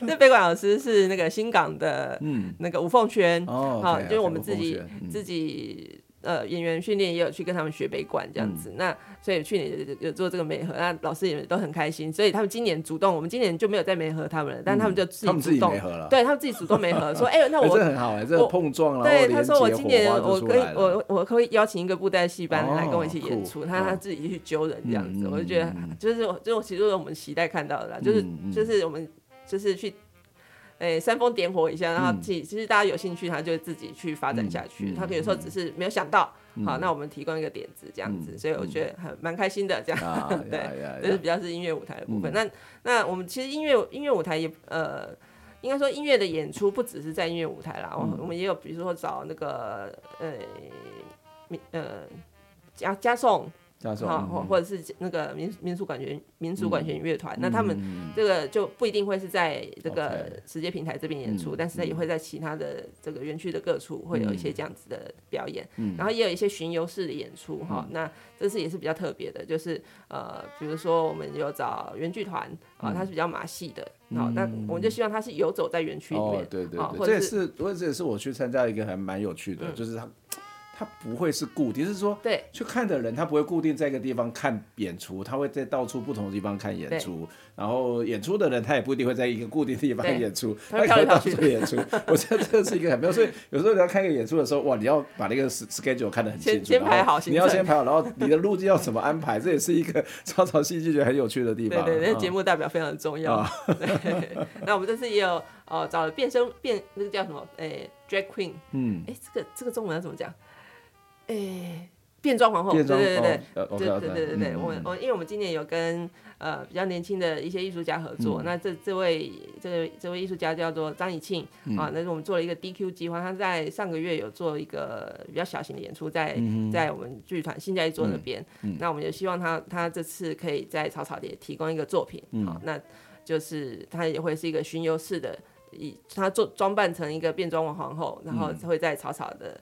那北管老师是那个新港的，嗯，那个吴凤轩哦，好，就是我们自己、嗯、自己。呃，演员训练也有去跟他们学北管这样子，嗯、那所以去年有，有做这个媒合，那老师也都很开心，所以他们今年主动，我们今年就没有再媒合他们了，但他们就自己主动，对他们自己主动媒合，说，哎、欸，那我、欸、这很好哎、欸，这个碰撞了，对，他说我今年我可以，我我可以邀请一个布袋戏班来跟我一起演出，他、哦、他自己去揪人这样子，嗯、我就觉得就是就其实是我们期待看到的啦，就是、嗯、就是我们就是去。哎，煽风点火一下，然后自己其实大家有兴趣，他就自己去发展下去。他可以有时候只是没有想到，好，那我们提供一个点子这样子，所以我觉得很蛮开心的这样。对，就是比较是音乐舞台的部分。那那我们其实音乐音乐舞台也呃，应该说音乐的演出不只是在音乐舞台啦，我们也有比如说找那个呃民呃加加颂。好，或或者是那个民民俗管弦民俗管弦乐团，那他们这个就不一定会是在这个世界平台这边演出，但是他也会在其他的这个园区的各处会有一些这样子的表演，然后也有一些巡游式的演出哈。那这次也是比较特别的，就是呃，比如说我们有找原剧团啊，它是比较马戏的，好，那我们就希望它是游走在园区里面，对对对，这也是，这也是我去参加一个还蛮有趣的，就是他。他不会是固定，就是说，对，去看的人他不会固定在一个地方看演出，他会在到处不同的地方看演出。然后演出的人他也不一定会在一个固定的地方演出，他可以到处演出。我觉得这是一个很妙，所以有时候你要看一个演出的时候，哇，你要把那个 schedule 看得很清楚，先排好，你要先排好，然后你的路径要怎么安排，这也是一个 草草戏剧觉得很有趣的地方。对对，那节目代表非常重要。那我们这次也有哦，找了变声变那个叫什么？哎，drag queen。嗯，哎，这个这个中文要怎么讲？诶、欸，变装皇后，对对对对，对对对对对，我我因为我们今年有跟呃比较年轻的一些艺术家合作，嗯、那这这位这位这位艺术家叫做张以庆、嗯、啊，那是我们做了一个 DQ 计划，他在上个月有做一个比较小型的演出在，在、我们剧团新家一座那边，那我们就希望他他这次可以在草草地提供一个作品，好、嗯，那就是他也会是一个巡游式的，以他做装扮成一个变装王皇后，然后会在草草的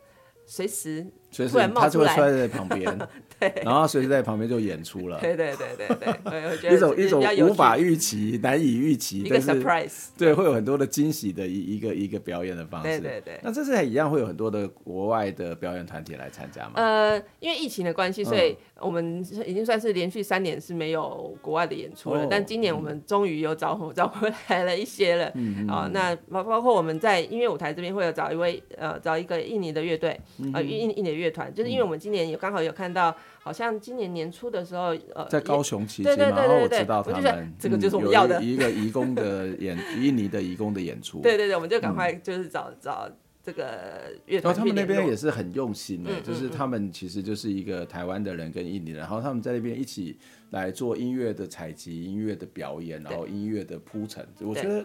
随时。随时他就会摔在旁边，对，然后随时在旁边就演出了，对对对对对，一种一种无法预期、难以预期，一个 surprise，对，会有很多的惊喜的一一个一个表演的方式，对对对。那这次还一样会有很多的国外的表演团体来参加吗？呃，因为疫情的关系，所以我们已经算是连续三年是没有国外的演出了。但今年我们终于有找 找回来了一些了，啊，那包包括我们在音乐舞台这边会有找一位呃找一个印尼的乐队，呃印印尼。乐团就是因为我们今年有刚好有看到，好像今年年初的时候，呃，在高雄期间嘛，然后我知道他们这个就是我们要的一个移工的演印尼的移工的演出。对对对，我们就赶快就是找找这个乐团。他们那边也是很用心的，就是他们其实就是一个台湾的人跟印尼人，然后他们在那边一起来做音乐的采集、音乐的表演，然后音乐的铺陈。我觉得。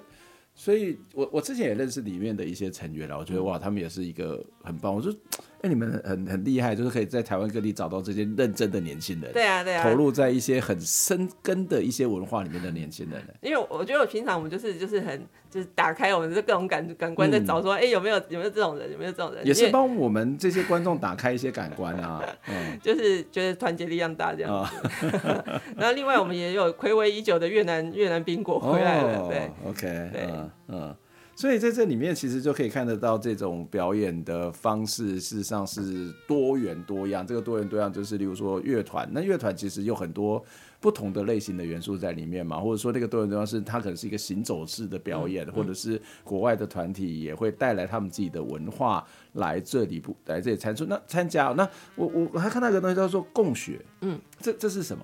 所以我，我我之前也认识里面的一些成员了，我觉得哇，他们也是一个很棒。我说，哎，你们很很厉害，就是可以在台湾各地找到这些认真的年轻人。对啊，对啊，投入在一些很深根的一些文化里面的年轻人。因为我觉得我平常我们就是就是很就是打开我们的各种感感官在找说，哎、嗯，有没有有没有这种人，有没有这种人，也是帮我们这些观众打开一些感官啊。嗯，就是觉得团结力量大这样子。哦、然后另外我们也有暌违已久的越南越南宾果回来了。哦、对，OK，对，嗯。嗯所以在这里面，其实就可以看得到这种表演的方式，事实上是多元多样。这个多元多样，就是例如说乐团，那乐团其实有很多不同的类型的元素在里面嘛，或者说那个多元多样是它可能是一个行走式的表演，或者是国外的团体也会带来他们自己的文化来这里不来这里参出那参加。那我我还看到一个东西叫做共学，嗯，这这是什么？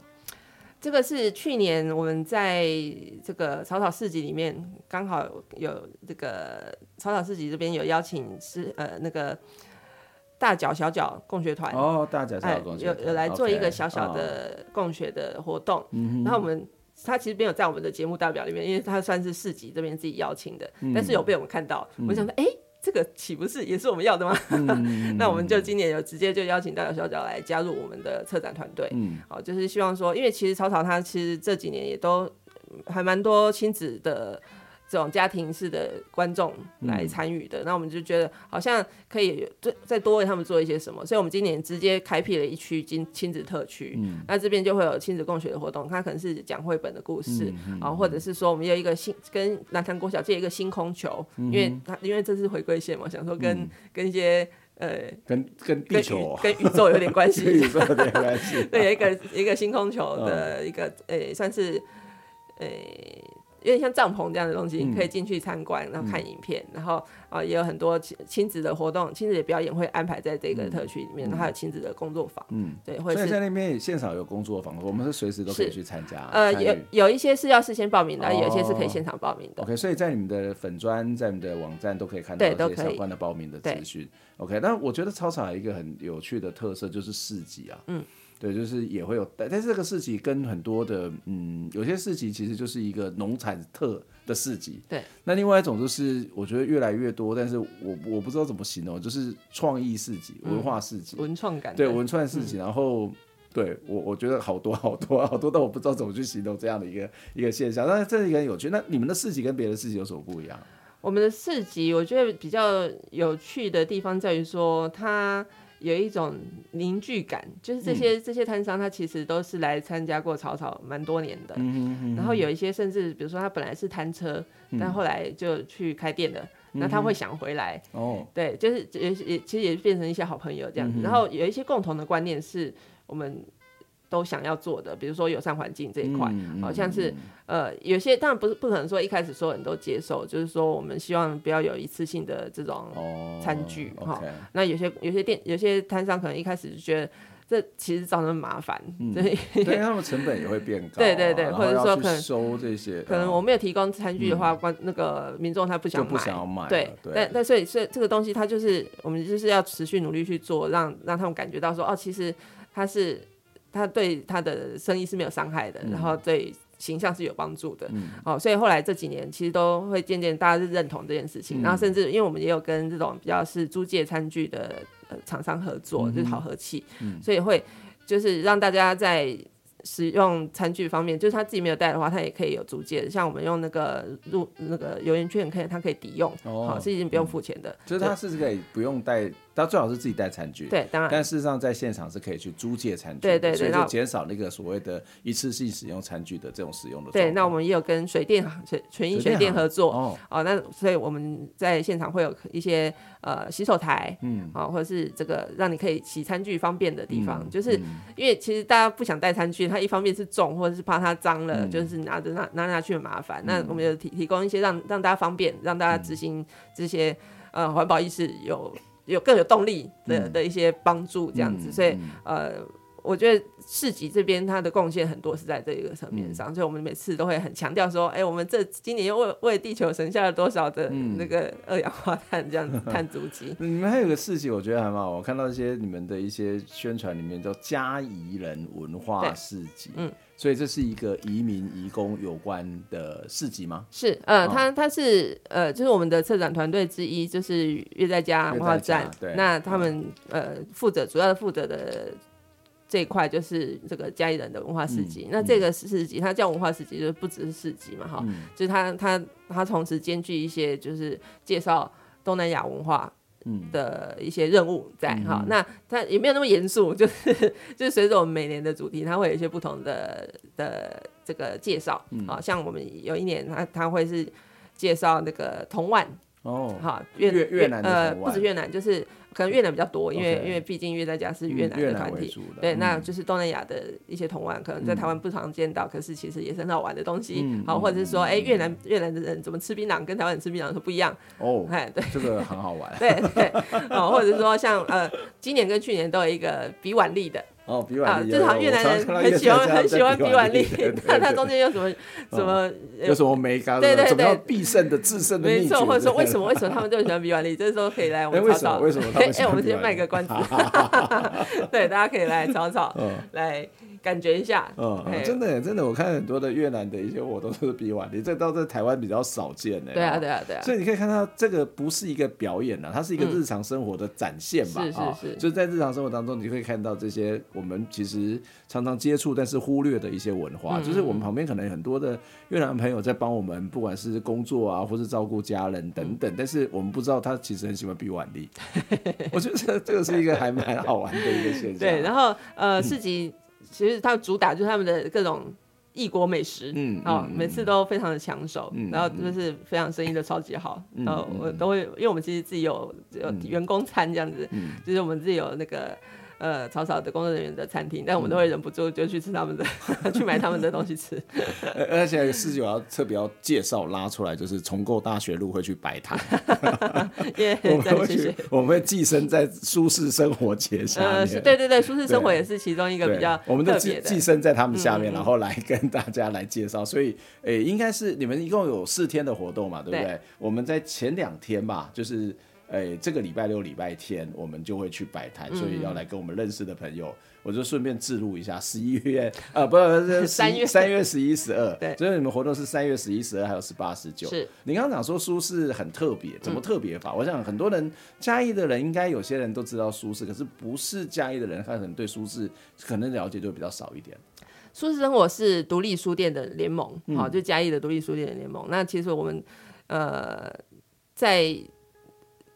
这个是去年我们在这个草草市集里面，刚好有这个草草市集这边有邀请是呃那个大脚小脚共学团哦，大脚小脚共学、哎、有有来做一个小小的共学的活动，嗯、然后我们他其实没有在我们的节目代表里面，因为他算是市集这边自己邀请的，嗯、但是有被我们看到，嗯、我想说哎。诶这个岂不是也是我们要的吗？嗯、那我们就今年有直接就邀请大脚小脚来加入我们的策展团队。嗯，好，就是希望说，因为其实草草他其实这几年也都还蛮多亲子的。这种家庭式的观众来参与的，嗯、那我们就觉得好像可以再再多为他们做一些什么，所以我们今年直接开辟了一区亲亲子特区，嗯、那这边就会有亲子共学的活动，它可能是讲绘本的故事啊，或者是说我们有一个新跟南潭国小借一个星空球，嗯、因为它因为这是回归线嘛，想说跟、嗯、跟一些呃跟跟地球。跟宇，宙有点关系，宇宙有点关系，对，一个一个星空球的一个诶、欸、算是诶。欸有点像帐篷这样的东西，你可以进去参观，然后看影片，然后啊也有很多亲亲子的活动、亲子的表演会安排在这个特区里面，然后还有亲子的工作坊，嗯，对，所以在那边现场有工作坊，我们是随时都可以去参加。呃，有有一些是要事先报名的，有一些是可以现场报名的。OK，所以在你们的粉砖、在你们的网站都可以看到这些相关的报名的资讯。OK，那我觉得操场有一个很有趣的特色就是市集啊，嗯。对，就是也会有，但是这个市集跟很多的，嗯，有些市集其实就是一个农产特的市集。对。那另外一种就是，我觉得越来越多，但是我我不知道怎么形容，就是创意市集、文化市集、嗯、文创感。对，文创市集。嗯、然后，对我我觉得好多好多好多，但我不知道怎么去形容这样的一个一个现象。但是这是一个很有趣。那你们的市集跟别的市集有什么不一样？我们的市集，我觉得比较有趣的地方在于说它。有一种凝聚感，就是这些、嗯、这些摊商，他其实都是来参加过草草蛮多年的。嗯嗯，然后有一些甚至，比如说他本来是摊车，嗯、但后来就去开店了，嗯、哼那他会想回来。哦，对，就是也也其实也变成一些好朋友这样。嗯、然后有一些共同的观念是我们。都想要做的，比如说友善环境这一块，好、嗯哦、像是呃，有些当然不是不可能说一开始所有人都接受，就是说我们希望不要有一次性的这种餐具哈、哦 okay 哦。那有些有些店有些摊商可能一开始就觉得这其实造成麻烦，嗯、所以他们成本也会变高、啊。对对对，或者说可能收这些，可能我没有提供餐具的话，关、嗯、那个民众他不想买，不想要买对，对但但所以所以这个东西它就是我们就是要持续努力去做，让让他们感觉到说哦，其实它是。他对他的生意是没有伤害的，嗯、然后对形象是有帮助的，嗯、哦，所以后来这几年其实都会渐渐大家是认同这件事情，嗯、然后甚至因为我们也有跟这种比较是租借餐具的呃厂商合作，嗯、就是好和气，嗯、所以会就是让大家在。使用餐具方面，就是他自己没有带的话，他也可以有租借。像我们用那个入那个游园券，可以他可以抵用，好、哦、是已经不用付钱的。嗯、就是他是可以不用带，他最好是自己带餐具。对，当然。但事实上，在现场是可以去租借餐具。对对对。所以就减少那个所谓的一次性使用餐具的这种使用的。对，那我们也有跟水电水全益水电合作哦。哦，那所以我们在现场会有一些呃洗手台，嗯，啊、哦，或者是这个让你可以洗餐具方便的地方，嗯、就是因为其实大家不想带餐具。它一方面是重，或者是怕它脏了，嗯、就是拿着拿拿拿去很麻烦。嗯、那我们就提提供一些让让大家方便，让大家执行这些、嗯、呃环保意识有有更有动力的、嗯、的一些帮助，这样子。嗯、所以呃。我觉得市集这边它的贡献很多是在这一个层面上，嗯、所以我们每次都会很强调说，哎、欸，我们这今年又为为地球省下了多少的那个二氧化碳这样子 碳足迹。你们还有个市集，我觉得还蛮好，我看到一些你们的一些宣传里面叫嘉宜人文化市集，嗯。所以这是一个移民移工有关的市集吗？是，呃，他他是呃，就是我们的策展团队之一，就是乐在家文化站。对，那他们呃负责主要的负责的这一块就是这个嘉义人的文化市集。嗯、那这个市集它叫文化市集，就是不只是市集嘛，哈、嗯，就是它它它同时兼具一些就是介绍东南亚文化。的一些任务在哈、嗯，那它也没有那么严肃，就是 就是随着我们每年的主题，它会有一些不同的的这个介绍，啊、嗯、像我们有一年它它会是介绍那个童玩哦，好越越越南呃不止越南就是。可能越南比较多，因为.因为毕竟越在家是越南的团体，嗯、对，那就是东南亚的一些同玩，可能在台湾不常见到，嗯、可是其实也是很好玩的东西。嗯、好，或者是说，哎、欸，越南越南的人怎么吃槟榔，跟台湾人吃槟榔是不一样。哦，哎，对，这个很好玩。对对，哦，或者是说像呃，今年跟去年都有一个比腕力的。哦，比碗力，正常越南人很喜欢很喜欢比碗力，那它中间有什么什么有什么美感？对对对，必胜的制胜的没错，或者说为什么为什么他们就喜欢比碗力？这时候可以来我们吵吵，为什么？哎，我们先卖个关子 对，大家可以来吵吵来。感觉一下，嗯，真的真的，我看很多的越南的一些活动都是比碗力，这到在台湾比较少见呢。对啊，对啊，对啊。所以你可以看到，这个不是一个表演啊，它是一个日常生活的展现吧？是是是。就在日常生活当中，你会看到这些我们其实常常接触但是忽略的一些文化。就是我们旁边可能有很多的越南朋友在帮我们，不管是工作啊，或是照顾家人等等，但是我们不知道他其实很喜欢比碗力。我觉得这个是一个还蛮好玩的一个现象。对，然后呃，市集。其实他主打就是他们的各种异国美食，嗯，哦，每次都非常的抢手，嗯，然后就是非常生意都超级好，嗯，然后我都会，因为我们其实自己有有员工餐这样子，嗯，就是我们自己有那个。呃，草草的工作人员的餐厅，但我们都会忍不住就去吃他们的，嗯、去买他们的东西吃。而且四九要特别要介绍拉出来，就是重构大学路会去摆摊。耶，我们会去，我们会寄生在舒适生活节下面。呃，对对对，舒适生活也是其中一个比较我们的寄寄生在他们下面，然后来跟大家来介绍。所以，诶、欸，应该是你们一共有四天的活动嘛，对不对？对，我们在前两天吧，就是。哎、欸，这个礼拜六、礼拜天我们就会去摆摊，所以要来跟我们认识的朋友，嗯、我就顺便记录一下，十一月啊，不 是三月三月十一、十二，对，所以你们活动是三月十一、十二，还有十八、十九。是你刚刚讲说舒适很特别，怎么特别法？嗯、我想很多人嘉义的人应该有些人都知道舒适，可是不是嘉义的人，他可能对舒适可能了解就比较少一点。舒适生活是独立书店的联盟，好、嗯，就嘉义的独立书店的联盟。那其实我们呃在。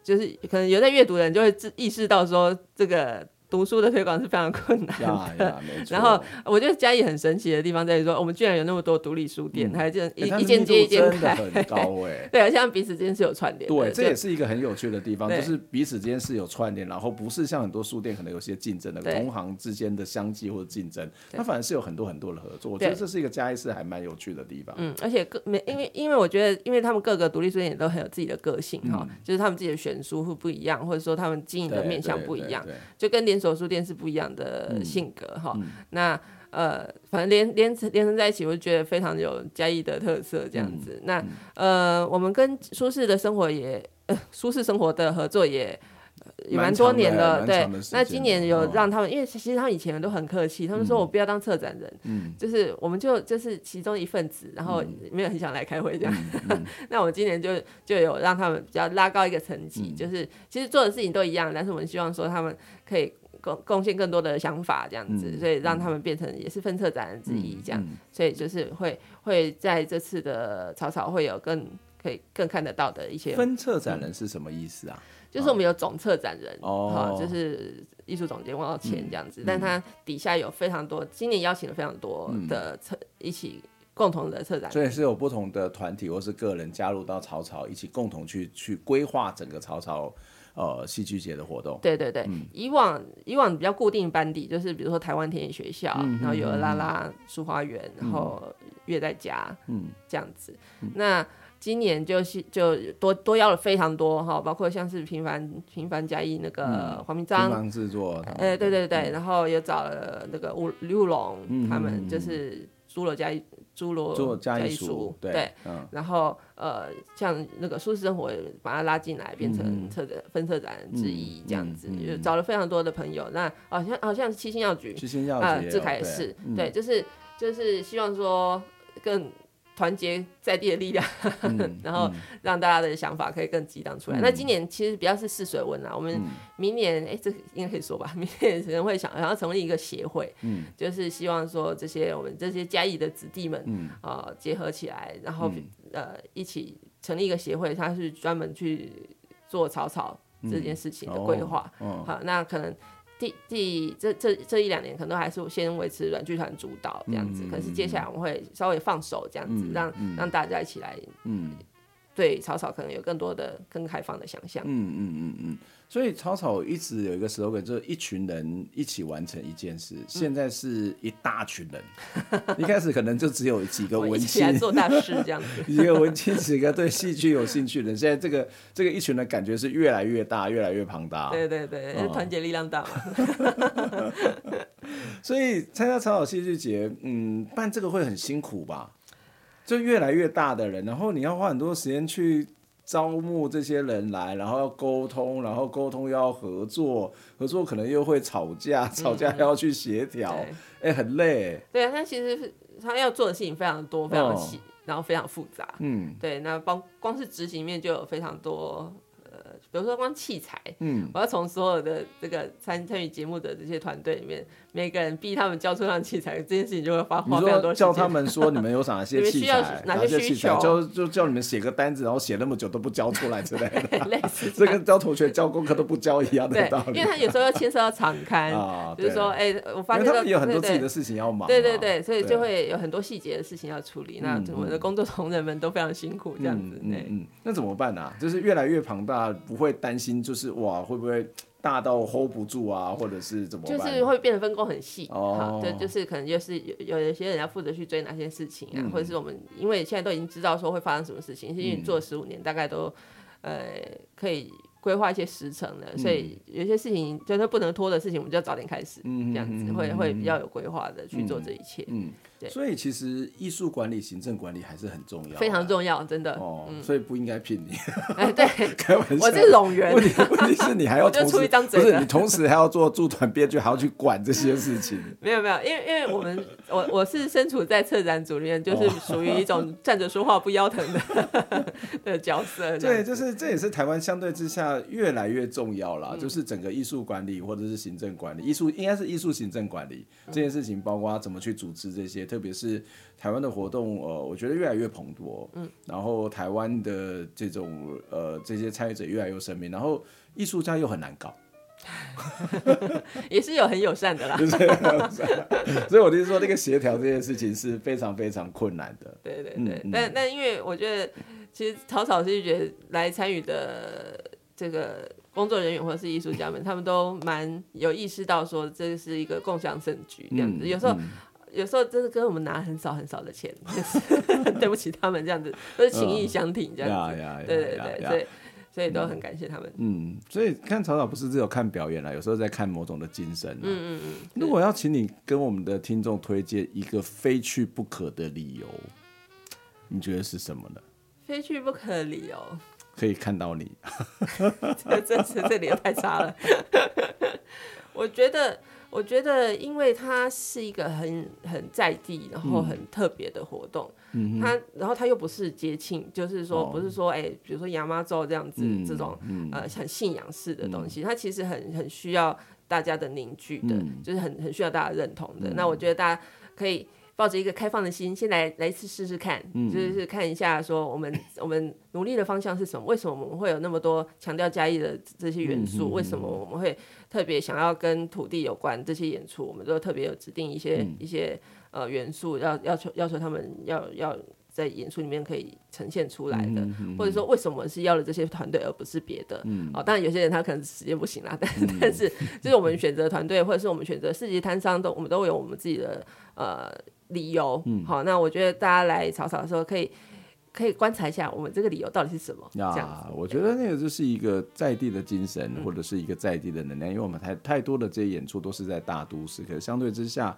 就是可能有在阅读的人就会自意识到说这个。读书的推广是非常困难的，然后我觉得嘉义很神奇的地方在于说，我们居然有那么多独立书店，还这样一一间接一间开，很高哎，对，而且彼此之间是有串联，对，这也是一个很有趣的地方，就是彼此之间是有串联，然后不是像很多书店可能有些竞争的同行之间的相继或者竞争，它反而是有很多很多的合作，我觉得这是一个嘉义市还蛮有趣的地方。嗯，而且各每因为因为我觉得，因为他们各个独立书店也都很有自己的个性哈，就是他们自己的选书会不一样，或者说他们经营的面向不一样，就跟连锁书店是不一样的性格哈，那呃，反正连连连成在一起，我就觉得非常有嘉义的特色这样子。嗯、那呃，我们跟舒适的生活也，呃，舒适生活的合作也。也蛮多年了，对。那今年有让他们，因为其实他们以前都很客气，他们说我不要当策展人，嗯，就是我们就就是其中一份子，然后没有很想来开会这样。那我们今年就就有让他们比较拉高一个层级，就是其实做的事情都一样，但是我们希望说他们可以贡贡献更多的想法这样子，所以让他们变成也是分策展人之一这样，所以就是会会在这次的草草会有更可以更看得到的一些分策展人是什么意思啊？就是我们有总策展人，哦，就是艺术总监王道谦这样子，但他底下有非常多，今年邀请了非常多的策一起共同的策展，所以是有不同的团体或是个人加入到草草一起共同去去规划整个草草呃戏剧节的活动。对对对，以往以往比较固定班底就是比如说台湾田野学校，然后有了拉拉书花园，然后乐在家，嗯，这样子，那。今年就是就多多邀了非常多哈，包括像是平凡平凡嘉义那个黄明章，平凡制作，哎对对对，嗯、然后又找了那个吴刘武龙，嗯、他们就是诸罗嘉义。诸罗嘉义书，对，对嗯、然后呃，像那个舒适生活，把它拉进来，变成策展分策展之一，这样子，找了非常多的朋友。那好像好像是七星药局，七星药局啊，智凯也是，对，就是就是希望说更。团结在地的力量，嗯、然后让大家的想法可以更激荡出来。嗯、那今年其实比较是试水温啦。我们明年，哎、嗯，这应该可以说吧？明年可能会想想要成立一个协会，嗯、就是希望说这些我们这些嘉义的子弟们，啊、嗯呃，结合起来，然后、嗯、呃一起成立一个协会，它是专门去做草草这件事情的规划。嗯哦、好，那可能。第第这这这一两年可能都还是先维持软剧团主导这样子，嗯、可是接下来我们会稍微放手这样子，嗯、让、嗯、让大家一起来，嗯，对草草可能有更多的更开放的想象。嗯嗯嗯嗯。所以草草一直有一个 slogan，就是一群人一起完成一件事。现在是一大群人，一开始可能就只有几个文青做大事这样子，几个文青，几个对戏剧有兴趣的人。现在这个这个一群人感觉是越来越大，越来越庞大。对对对，团结力量大嘛。所以参加草草戏剧节，嗯，办这个会很辛苦吧？就越来越大的人，然后你要花很多时间去。招募这些人来，然后要沟通，然后沟通又要合作，合作可能又会吵架，吵架还要去协调，哎、嗯欸，很累。对啊，他其实他要做的事情非常多，非常细，哦、然后非常复杂。嗯，对，那光光是执行面就有非常多。呃比如说光器材，嗯，我要从所有的这个参参与节目的这些团队里面，每个人逼他们交出上器材，这件事情就会花花非常多时间。叫他们说你们有哪些 器材，哪些器材，就就叫你们写个单子，然后写那么久都不交出来之类的，类似这跟教同学交功课都不交一样的道理。因为他有时候要牵涉到场勘，就是说，哎，我发现他们有很多自己的事情要忙，对对对，所以就会有很多细节的事情要处理。那我们的工作同仁们都非常辛苦，这样子，嗯嗯，那怎么办呢？就是越来越庞大，不会担心就是。是哇，会不会大到 hold 不住啊？或者是怎么办？就是会变得分工很细哦。对，就是可能就是有有一些人要负责去追哪些事情啊，嗯、或者是我们因为现在都已经知道说会发生什么事情，因为做了十五年，大概都呃可以规划一些时程了，嗯、所以有些事情就是不能拖的事情，我们就要早点开始，嗯、这样子会会比较有规划的去做这一切。嗯。对所以其实艺术管理、行政管理还是很重要，非常重要，真的。哦，所以不应该聘你。哎，对，开玩笑，我是冗员。问题问题是你还要 同时，不是你同时还要做驻团编剧，还要去管这些事情。没有没有，因为因为我们我我是身处在策展组里面，就是 属于一种站着说话不腰疼的的角色。对，就是这也是台湾相对之下越来越重要了，就是整个艺术管理或者是行政管理，艺术应该是艺术行政管理这件事情，包括怎么去组织这些，特别是。台湾的活动，呃，我觉得越来越蓬勃，嗯，然后台湾的这种呃这些参与者越来越生命，然后艺术家又很难搞，也是有很友善的啦，所以我就是说那个协调这件事情是非常非常困难的，对对对，但但因为我觉得其实草草是觉得来参与的这个工作人员或者是艺术家们，他们都蛮有意识到说这是一个共享盛举这样子，嗯、有时候。嗯有时候真的跟我们拿很少很少的钱，对不起他们这样子，都是情谊相挺这样子，对对对，所以所以都很感谢他们。嗯，所以看草草不是只有看表演了，有时候在看某种的精神。嗯嗯嗯。如果要请你跟我们的听众推荐一个非去不可的理由，你觉得是什么呢？非去不可的理由，可以看到你。这这这理由太差了。我觉得。我觉得，因为它是一个很很在地，然后很特别的活动，嗯、它然后它又不是节庆，就是说不是说哎、欸，比如说亚妈咒这样子、嗯、这种、嗯、呃很信仰式的东西，嗯、它其实很很需要大家的凝聚的，嗯、就是很很需要大家认同的。嗯、那我觉得大家可以。抱着一个开放的心，先来来一次试试看，嗯、就是看一下说我们 我们努力的方向是什么？为什么我们会有那么多强调嘉义的这些元素？嗯、为什么我们会特别想要跟土地有关这些演出？我们都特别有指定一些、嗯、一些呃元素，要要求要求他们要要在演出里面可以呈现出来的，或者说为什么是要了这些团队而不是别的？嗯、哦，当然有些人他可能时间不行啦，但、嗯、但是就是我们选择团队或者是我们选择市集摊商都我们都有我们自己的呃。理由，嗯，好，那我觉得大家来草草的时候可以可以观察一下我们这个理由到底是什么。那，我觉得那个就是一个在地的精神，或者是一个在地的能量，因为我们太太多的这些演出都是在大都市，可是相对之下。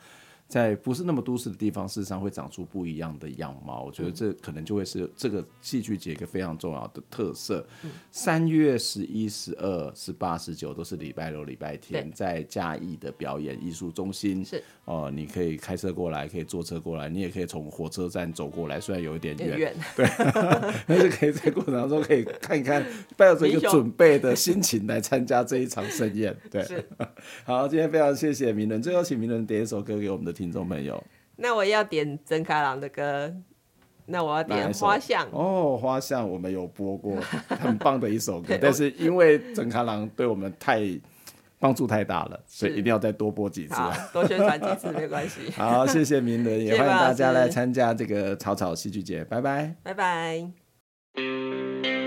在不是那么都市的地方，事实上会长出不一样的样貌。我觉得这可能就会是这个戏剧节一个非常重要的特色。三月十一、十二、十八、十九都是礼拜六、礼拜天，在嘉义的表演艺术中心。是哦，你可以开车过来，可以坐车过来，你也可以从火车站走过来，虽然有一点远，对，但是可以在过程当中可以看一看，抱着一个准备的心情来参加这一场盛宴。对，好，今天非常谢谢明伦，最后请明伦点一首歌给我们的听众朋友，那我要点曾卡郎的歌，那我要点花巷哦，花巷我们有播过，很棒的一首歌，但是因为曾卡郎对我们太帮助太大了，所以一定要再多播几次，多宣传几次没关系。好，谢谢明伦，也欢迎大家来参加这个草草戏剧节，拜拜，拜拜。